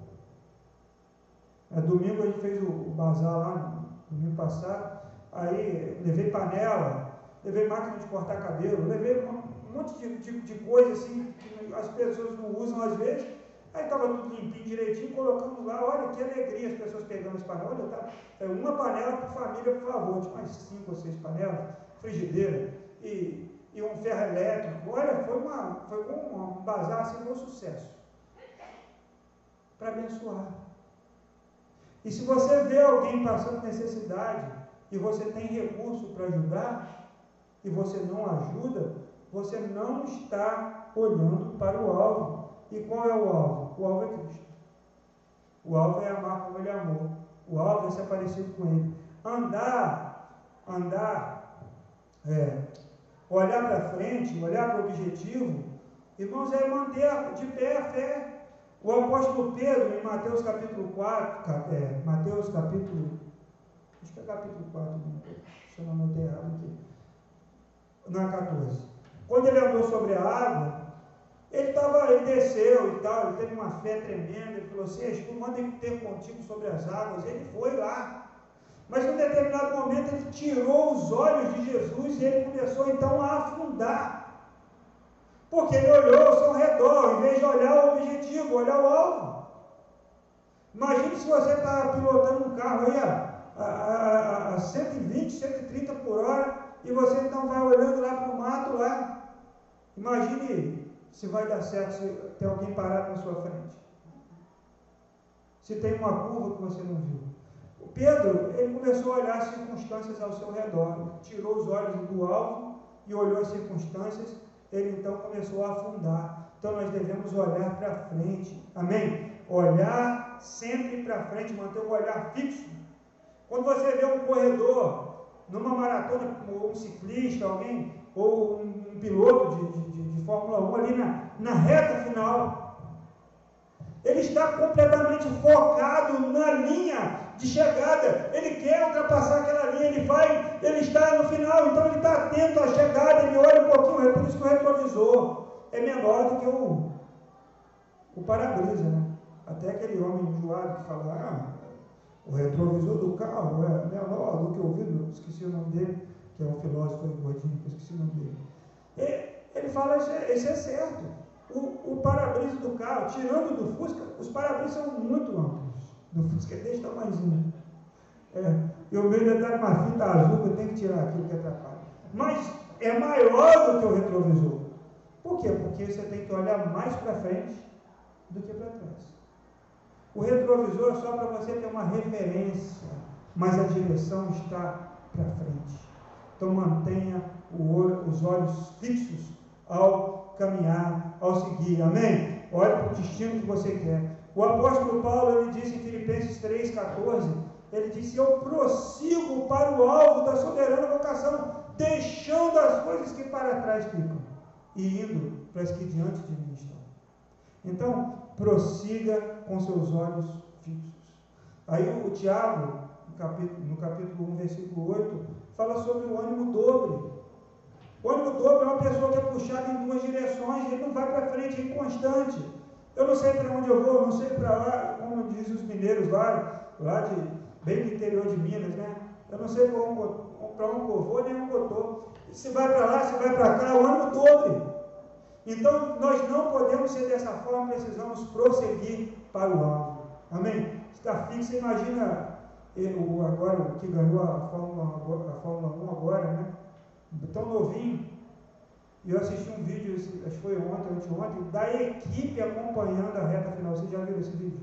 S2: É, domingo a gente fez o, bazar lá, domingo passado, aí levei panela, levei máquina de cortar cabelo, levei um, um monte de, de, de coisa assim que as pessoas não usam às vezes. Aí estava tudo limpinho, direitinho, colocamos lá, olha que alegria as pessoas pegando as panelas. Olha, tá, é uma panela por família, por favor, tinha mais cinco ou seis panelas, frigideira e, e um ferro elétrico. Olha, foi, uma, foi um, um bazar assim, um sucesso. Para abençoar. E se você vê alguém passando necessidade e você tem recurso para ajudar e você não ajuda, você não está olhando para o alvo. E qual é o alvo? O alvo é Cristo. O alvo é amar como ele amou. O alvo é ser parecido com ele. Andar, andar, é, olhar para frente, olhar para o objetivo, irmãos, é manter de pé a fé. O apóstolo Pedro, em Mateus capítulo 4, é, Mateus capítulo, acho que é capítulo 4, se eu não anotei errado aqui, na 14. Quando ele andou sobre a água, ele, tava, ele desceu e tal, ele teve uma fé tremenda, ele falou assim, tu manda ter contigo sobre as águas, ele foi lá. Mas em determinado momento ele tirou os olhos de Jesus e ele começou então a afundar. Porque ele olhou ao seu redor, em vez de olhar o objetivo, olhar o alvo. Imagine se você está pilotando um carro aí a, a, a, a 120, 130 por hora, e você então vai olhando lá para o mato lá. Imagine se vai dar certo se tem alguém parado na sua frente. Se tem uma curva que você não viu. Pedro, ele começou a olhar as circunstâncias ao seu redor, tirou os olhos do alvo e olhou as circunstâncias ele então começou a afundar. Então nós devemos olhar para frente. Amém? Olhar sempre para frente, manter o olhar fixo. Quando você vê um corredor numa maratona, ou um ciclista, alguém, ou um, um piloto de, de, de, Fórmula 1 ali na, na reta final, ele está completamente focado na linha de chegada. Ele quer ultrapassar aquela linha, ele vai, ele está no final, então ele está atento à chegada, ele olha um pouquinho, é por isso que o retrovisor é menor do que o, o para-brisa, né? Até aquele homem enjoado que fala, ah, o retrovisor do carro é menor do que o vidro, esqueci o nome dele, que é um filósofo gordinho, esqueci o nome dele. E, ele fala, é, isso é certo. O, o para-brisa do carro, tirando do Fusca, os para-brisas são muito amplos do Fusca é desse tamanhozinho. É, e o meu ainda está com uma fita azul que eu tenho que tirar aqui que atrapalha. Mas é maior do que o retrovisor. Por quê? Porque você tem que olhar mais para frente do que para trás. O retrovisor é só para você ter uma referência, mas a direção está para frente. Então mantenha olho, os olhos fixos ao caminhar, ao seguir. Amém? Olhe para o destino que você quer. O apóstolo Paulo ele disse em Filipenses 3,14, ele disse, eu prossigo para o alvo da soberana vocação, deixando as coisas que para trás ficam, e indo para as que diante de mim estão. Então, prossiga com seus olhos fixos. Aí o Tiago, no capítulo, no capítulo 1, versículo 8, fala sobre o ânimo dobre. O ânimo dobre é uma pessoa que é puxada em duas direções, ele não vai para frente, é inconstante. Eu não sei para onde eu vou, não sei para lá, como dizem os mineiros lá, lá de, bem do interior de Minas, né? Eu não sei para onde, eu vou, nem onde eu estou. Se vai para lá, se vai para cá, o ano todo. Então, nós não podemos ser dessa forma, precisamos prosseguir para o alvo. Amém? Está fixo, imagina o agora que ganhou a Fórmula, a Fórmula 1 agora, né? Tão novinho, e eu assisti um vídeo, acho que foi ontem, anteontem, da equipe acompanhando a reta final. Você já viu esse vídeo?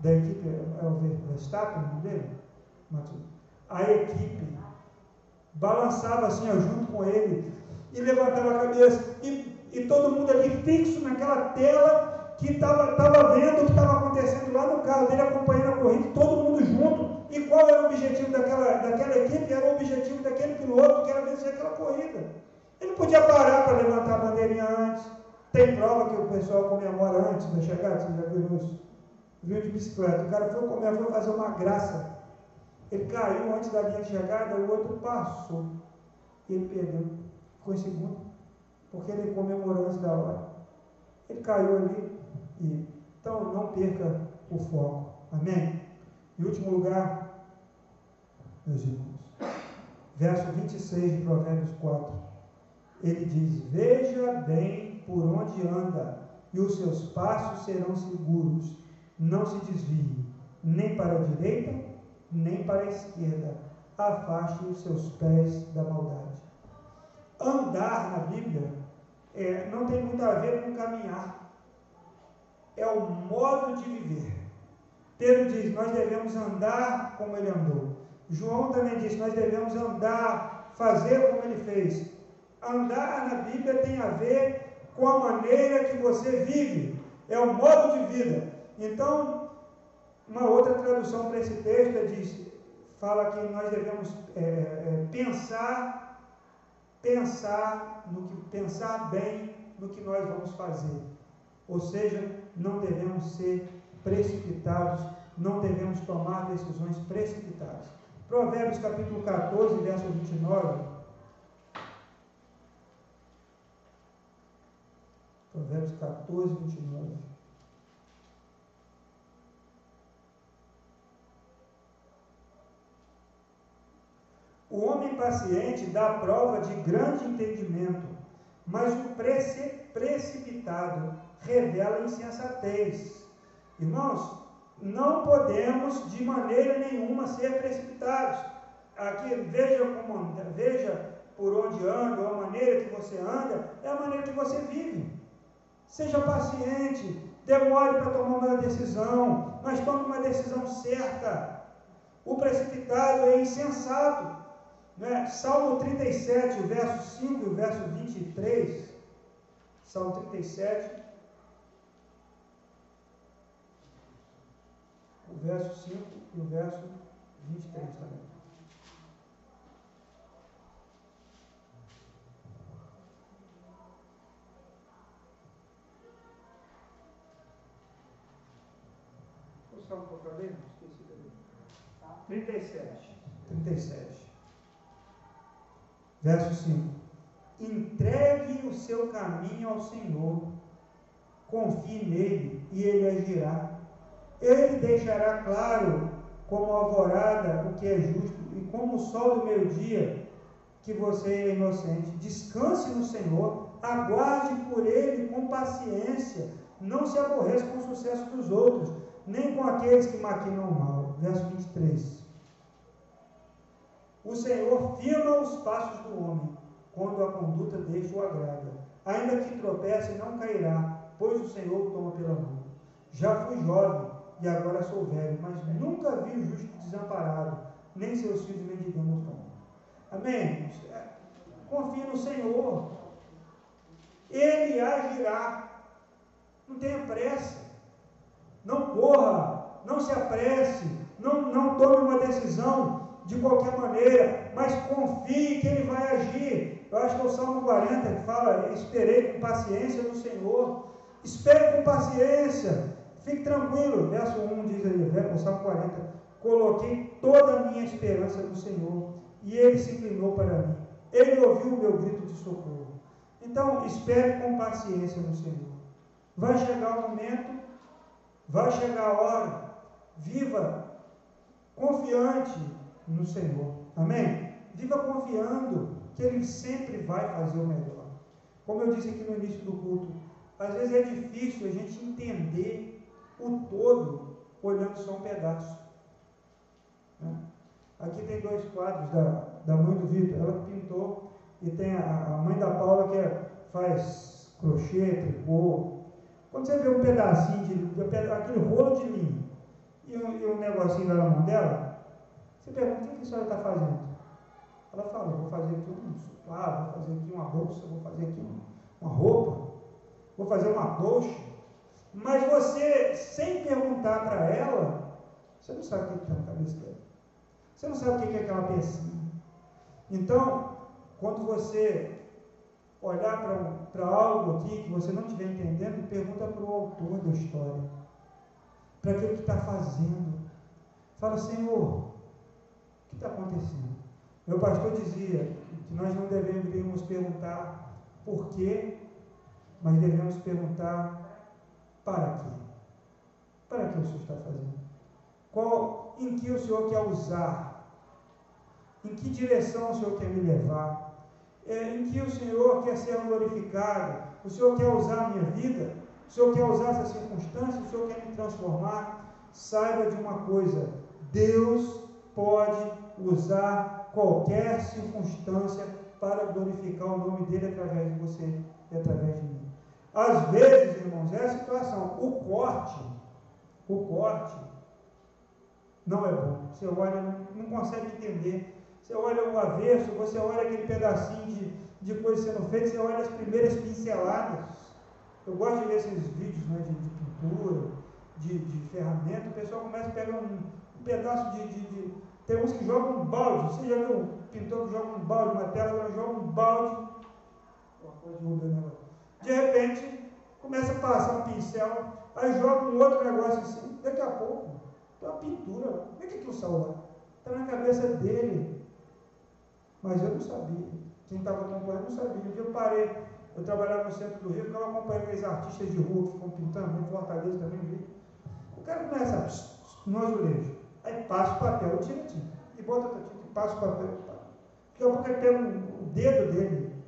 S2: Da equipe, é o Verstappen, o nome dele? A equipe balançava assim junto com ele e levantava a cabeça. E, e todo mundo ali fixo naquela tela que estava vendo o que estava acontecendo lá no carro dele, acompanhando a corrida, todo mundo junto. E qual era o objetivo daquela, daquela equipe? Era o objetivo daquele piloto, que era vencer aquela corrida. Ele podia parar para levantar a bandeirinha antes. Tem prova que o pessoal comemora antes da chegada, você já viu isso? Viu de bicicleta. O cara foi comer, foi fazer uma graça. Ele caiu antes da linha de chegada, o outro passou. Ele perdeu. Ficou em segundo. Porque ele comemorou antes da hora. Ele caiu ali e. Então não perca o foco. Amém? Em último lugar, meus irmãos, verso 26 de Provérbios 4. Ele diz: Veja bem por onde anda, e os seus passos serão seguros. Não se desvie, nem para a direita, nem para a esquerda. Afaste os seus pés da maldade. Andar na Bíblia é, não tem muito a ver com caminhar, é o modo de viver. Pedro diz: Nós devemos andar como ele andou. João também diz: Nós devemos andar, fazer como ele fez. Andar na Bíblia tem a ver com a maneira que você vive, é o modo de vida. Então, uma outra tradução para esse texto diz, fala que nós devemos é, é, pensar, pensar no que pensar bem no que nós vamos fazer. Ou seja, não devemos ser precipitados, não devemos tomar decisões precipitadas. Provérbios capítulo 14, verso 29. Provérbios 14, 29. O homem paciente dá prova de grande entendimento, mas o precipitado revela insensatez. Irmãos, não podemos de maneira nenhuma ser precipitados. Aqui veja como veja por onde anda, a maneira que você anda, é a maneira que você vive. Seja paciente, demore para tomar uma decisão, mas tome uma decisão certa. O precipitado é insensato. Né? Salmo 37, o verso 5 e verso 23. Salmo 37, o verso 5 e o verso 23 também. Falei? Esqueci dele. 37. 37. Verso 5. Entregue o seu caminho ao Senhor, confie nele e ele agirá. Ele deixará claro, como alvorada, o que é justo, e como o sol do meio-dia, que você é inocente. Descanse no Senhor, aguarde por Ele com paciência, não se aborreça com o sucesso dos outros, nem com aqueles que maquinam o mal. Verso 23. O Senhor firma os passos do homem, quando a conduta dele o agrada. Ainda que tropece, não cairá, pois o Senhor o toma pela mão. Já fui jovem, e agora sou velho, mas nunca vi o justo desamparado, nem seus filhos mendigando o pão. Amém? É, confie no Senhor. Ele agirá. Não tenha pressa. Não corra. Não se apresse. Não, não tome uma decisão de qualquer maneira, mas confie que Ele vai agir. Eu acho que é o Salmo 40 que fala: Esperei com paciência no Senhor. Espere com paciência. Fique tranquilo, verso 1 diz aí, verso Salmo 40, coloquei toda a minha esperança no Senhor, e Ele se inclinou para mim. Ele ouviu o meu grito de socorro. Então, espere com paciência no Senhor. Vai chegar o momento, vai chegar a hora, viva confiante no Senhor. Amém? Viva confiando que Ele sempre vai fazer o melhor. Como eu disse aqui no início do culto, às vezes é difícil a gente entender o todo olhando só um pedaço. Né? Aqui tem dois quadros da, da mãe do Vitor, ela pintou, e tem a, a mãe da Paula que é, faz crochê, tricô. Quando você vê um pedacinho de, de aquele rolo de linho e um, e um negocinho lá na mão dela, você pergunta o que a senhora está fazendo? Ela fala, vou fazer aqui um sofá, vou fazer aqui uma bolsa, vou fazer aqui uma roupa, vou fazer uma colcha. Mas você, sem perguntar para ela, você não sabe o que está na cabeça dela. Você não sabe o que é aquela pecinha. Então, quando você olhar para algo aqui que você não estiver entendendo, pergunta para o autor da história. Para aquele que está fazendo. Fala, Senhor, o que está acontecendo? Meu pastor dizia que nós não deveríamos perguntar por quê, mas devemos perguntar para quê. Para que o Senhor está fazendo? Qual, em que o Senhor quer usar? Em que direção o Senhor quer me levar? É, em que o Senhor quer ser glorificado? O Senhor quer usar a minha vida? O Senhor quer usar essa circunstância? O Senhor quer me transformar? Saiba de uma coisa: Deus pode usar qualquer circunstância para glorificar o nome dele através de você e através de mim. Às vezes, irmãos, é a situação. O corte, o corte não é bom. Você olha, não, não consegue entender. Você olha o avesso, você olha aquele pedacinho de, de coisa sendo feita, você olha as primeiras pinceladas. Eu gosto de ver esses vídeos né, de, de pintura, de, de ferramenta. O pessoal começa a pegar um, um pedaço de, de, de, Tem uns que jogam um balde. Você já viu um pintor que joga um balde, uma tela, joga um balde. De repente, começa a passar um pincel, aí joga um outro negócio assim. Daqui a pouco, tem uma pintura lá. O que é aquilo saiu lá? Está na cabeça dele. Mas eu não sabia. Quem estava acompanhando não sabia. Um dia eu parei, eu trabalhava no centro do Rio, ficava acompanhando aqueles artistas de rua que ficam pintando, em Fortaleza também vi. O cara começa a, no azulejo. Aí passa o papel, tira a tinta. E bota outra tinta, e passa o papel. Daqui a pouco ele pega o dedo dele.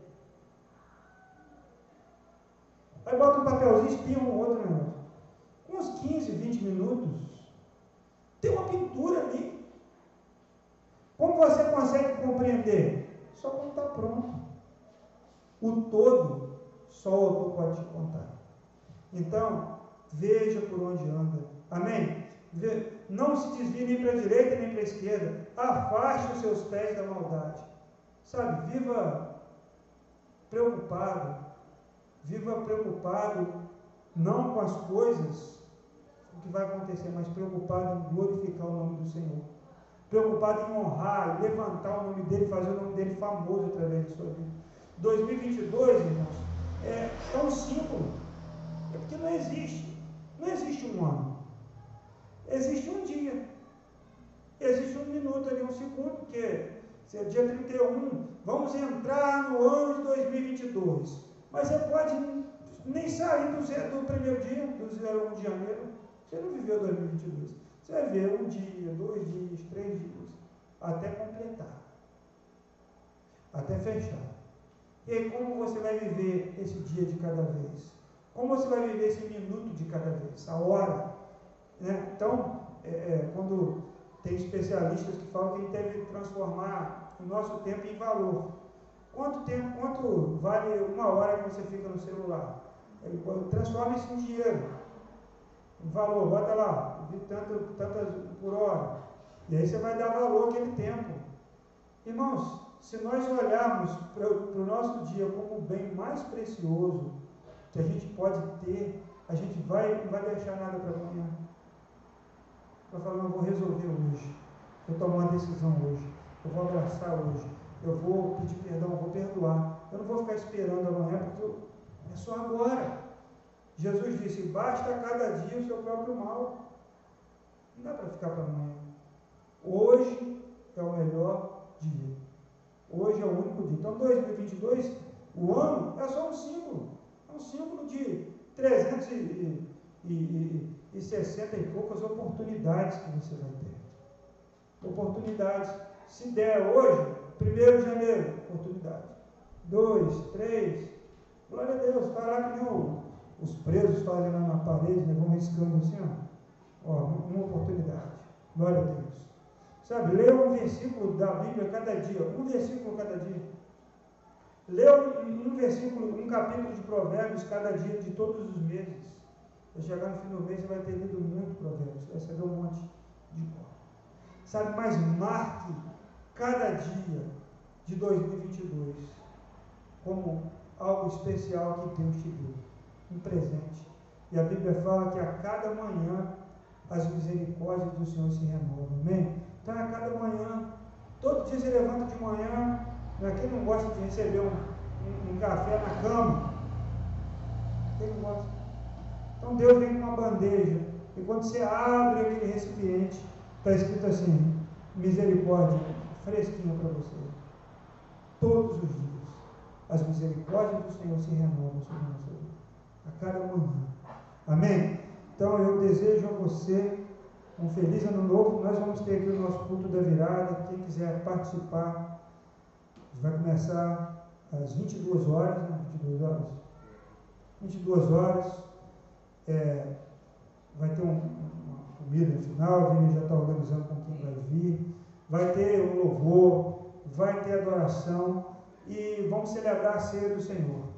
S2: Aí bota um papelzinho e espinha um outro negócio. Com uns 15, 20 minutos, tem uma pintura ali. Como você consegue compreender? Só quando está pronto. O todo, só o autor pode te contar. Então, veja por onde anda. Amém? Não se desvie nem para a direita nem para a esquerda. Afaste os seus pés da maldade. Sabe, viva preocupado. Viva preocupado não com as coisas o que vai acontecer, mas preocupado em glorificar o nome do Senhor. Preocupado em honrar, levantar o nome dele, fazer o nome dele famoso através de sua vida. 2022, irmãos, é, é um símbolo. É porque não existe. Não existe um ano. Existe um dia. Existe um minuto ali, um segundo, porque se é dia 31, vamos entrar no ano de 2022. Mas você pode nem sair do, do primeiro dia, do 01 de janeiro, você não viveu 2022. Você vai ver um dia, dois dias, três dias, até completar, até fechar. E aí, como você vai viver esse dia de cada vez? Como você vai viver esse minuto de cada vez? A hora? Né? Então, é, é, quando tem especialistas que falam que a gente deve transformar o nosso tempo em valor. Quanto tempo, quanto vale uma hora que você fica no celular? Transforma isso em dinheiro um valor, bota lá, tanto, tantas por hora. E aí você vai dar valor àquele tempo. Irmãos, se nós olharmos para o nosso dia como o bem mais precioso que a gente pode ter, a gente vai, não vai deixar nada para amanhã. Vai falar, eu vou resolver hoje. Vou tomar uma decisão hoje. Eu vou abraçar hoje. Eu vou pedir perdão, eu vou perdoar. Eu não vou ficar esperando amanhã, porque é só agora. Jesus disse: basta cada dia o seu próprio mal. Não dá para ficar para amanhã. Hoje é o melhor dia. Hoje é o único dia. Então, 2022, o ano é só um símbolo. É um símbolo de 360 e, poucas oportunidades que você vai ter. Oportunidades. Se der hoje, 1 de janeiro, oportunidade. 2, 3, glória a Deus, vai lá que nem os presos fazem lá na parede, né, vão riscando assim, ó, ó, uma oportunidade. Glória a Deus. Sabe, leia um versículo da Bíblia cada dia, um versículo cada dia. Leia um, um versículo, um capítulo de provérbios cada dia de todos os meses. Vai chegar no fim do mês, você vai ter lido muito provérbios, vai saber um monte de cor. Sabe, mas marque cada dia de 2022 como algo especial que Deus te deu um presente. E a Bíblia fala que a cada manhã as misericórdias do Senhor se renovam. Amém? Então, a cada manhã, todo dia você levanta de manhã. Né? Quem não gosta de receber um, um, um café na cama? Quem não gosta? Então, Deus vem com uma bandeja. E quando você abre aquele recipiente, está escrito assim: misericórdia fresquinha para você. Todos os dias. As misericórdias do Senhor se renovam sobre vida. A cada manhã. Amém? Então eu desejo a você um feliz ano novo. Nós vamos ter aqui o nosso culto da virada. Quem quiser participar, vai começar às 22 horas, né? 22 horas. 22 horas. É, vai ter um, uma comida no final, a Vini já está organizando com quem vai vir. Vai ter o um louvor, vai ter adoração e vamos celebrar a ceia do Senhor.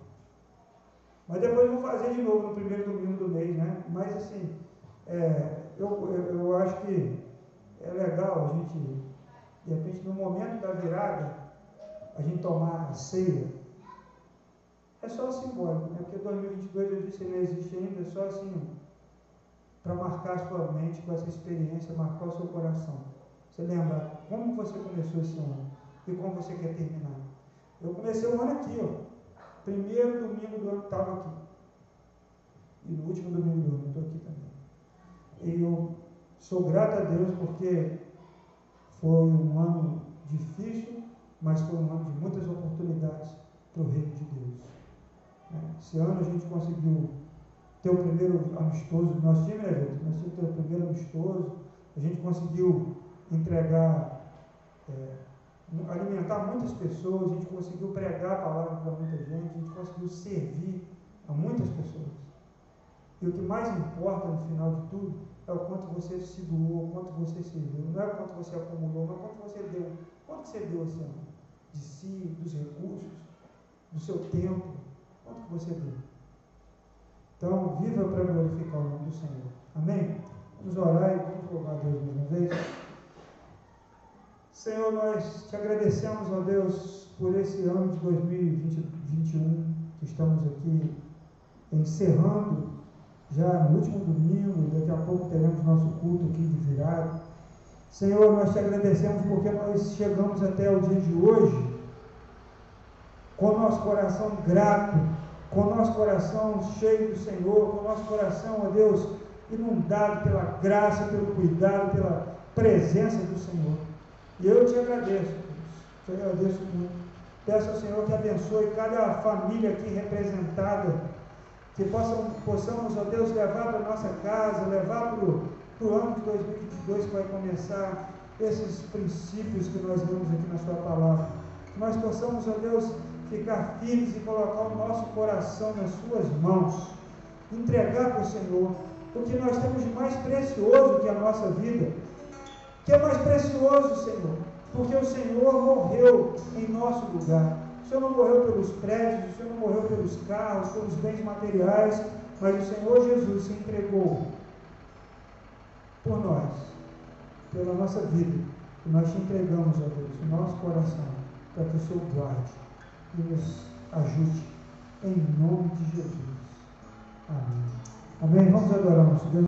S2: Mas depois vou fazer de novo no primeiro domingo do mês, né? Mas assim, é, eu, eu, eu acho que é legal a gente, de repente, no momento da virada, a gente tomar a ceia. É só simbólico, né? Porque 2022 eu disse não existe ainda, é só assim, para marcar a sua mente com essa experiência, marcar o seu coração. Você lembra como você começou esse ano e como você quer terminar. Eu comecei o ano aqui, ó. Primeiro domingo do ano estava aqui. E no último domingo do ano estou aqui também. E eu sou grato a Deus porque foi um ano difícil, mas foi um ano de muitas oportunidades para o reino de Deus. É, esse ano a gente conseguiu ter o primeiro amistoso do nosso time, né, gente? Nós tivemos o primeiro amistoso, a gente conseguiu entregar é, alimentar muitas pessoas, a gente conseguiu pregar a palavra para muita gente, a gente conseguiu servir a muitas pessoas. E o que mais importa no final de tudo é o quanto você se doou, o quanto você serviu. Não é o quanto você acumulou, mas o quanto você deu. Quanto você deu ano? De si, dos recursos, do seu tempo. Quanto que você deu? Então, viva para glorificar o nome do Senhor. Amém? Vamos orar e vamos louvar Deus mais uma vez. Senhor, nós te agradecemos, ó Deus, por esse ano de 2021 que estamos aqui encerrando já no último domingo, daqui a pouco teremos nosso culto aqui de virado. Senhor, nós te agradecemos porque nós chegamos até o dia de hoje com nosso coração grato, com nosso coração cheio do Senhor, com nosso coração, ó Deus, inundado pela graça, pelo cuidado, pela presença do Senhor. E eu te agradeço, te agradeço muito. Peço ao Senhor que abençoe cada família aqui representada, que possam, possamos, ó Deus, levar para nossa casa, levar para o ano de 2022 que vai começar, esses princípios que nós vemos aqui na Sua palavra. Que nós possamos, ó Deus, ficar firmes e colocar o nosso coração nas Suas mãos, entregar para o Senhor, porque nós temos de mais precioso que a nossa vida que é mais precioso, Senhor, porque o Senhor morreu em nosso lugar. O Senhor não morreu pelos prédios, o Senhor não morreu pelos carros, pelos bens materiais, mas o Senhor Jesus se entregou por nós, pela nossa vida. E nós te entregamos, ó Deus, o nosso coração, para que o Senhor guarde e nos ajude, em nome de Jesus. Amém. Amém. Vamos adorar nosso Deus.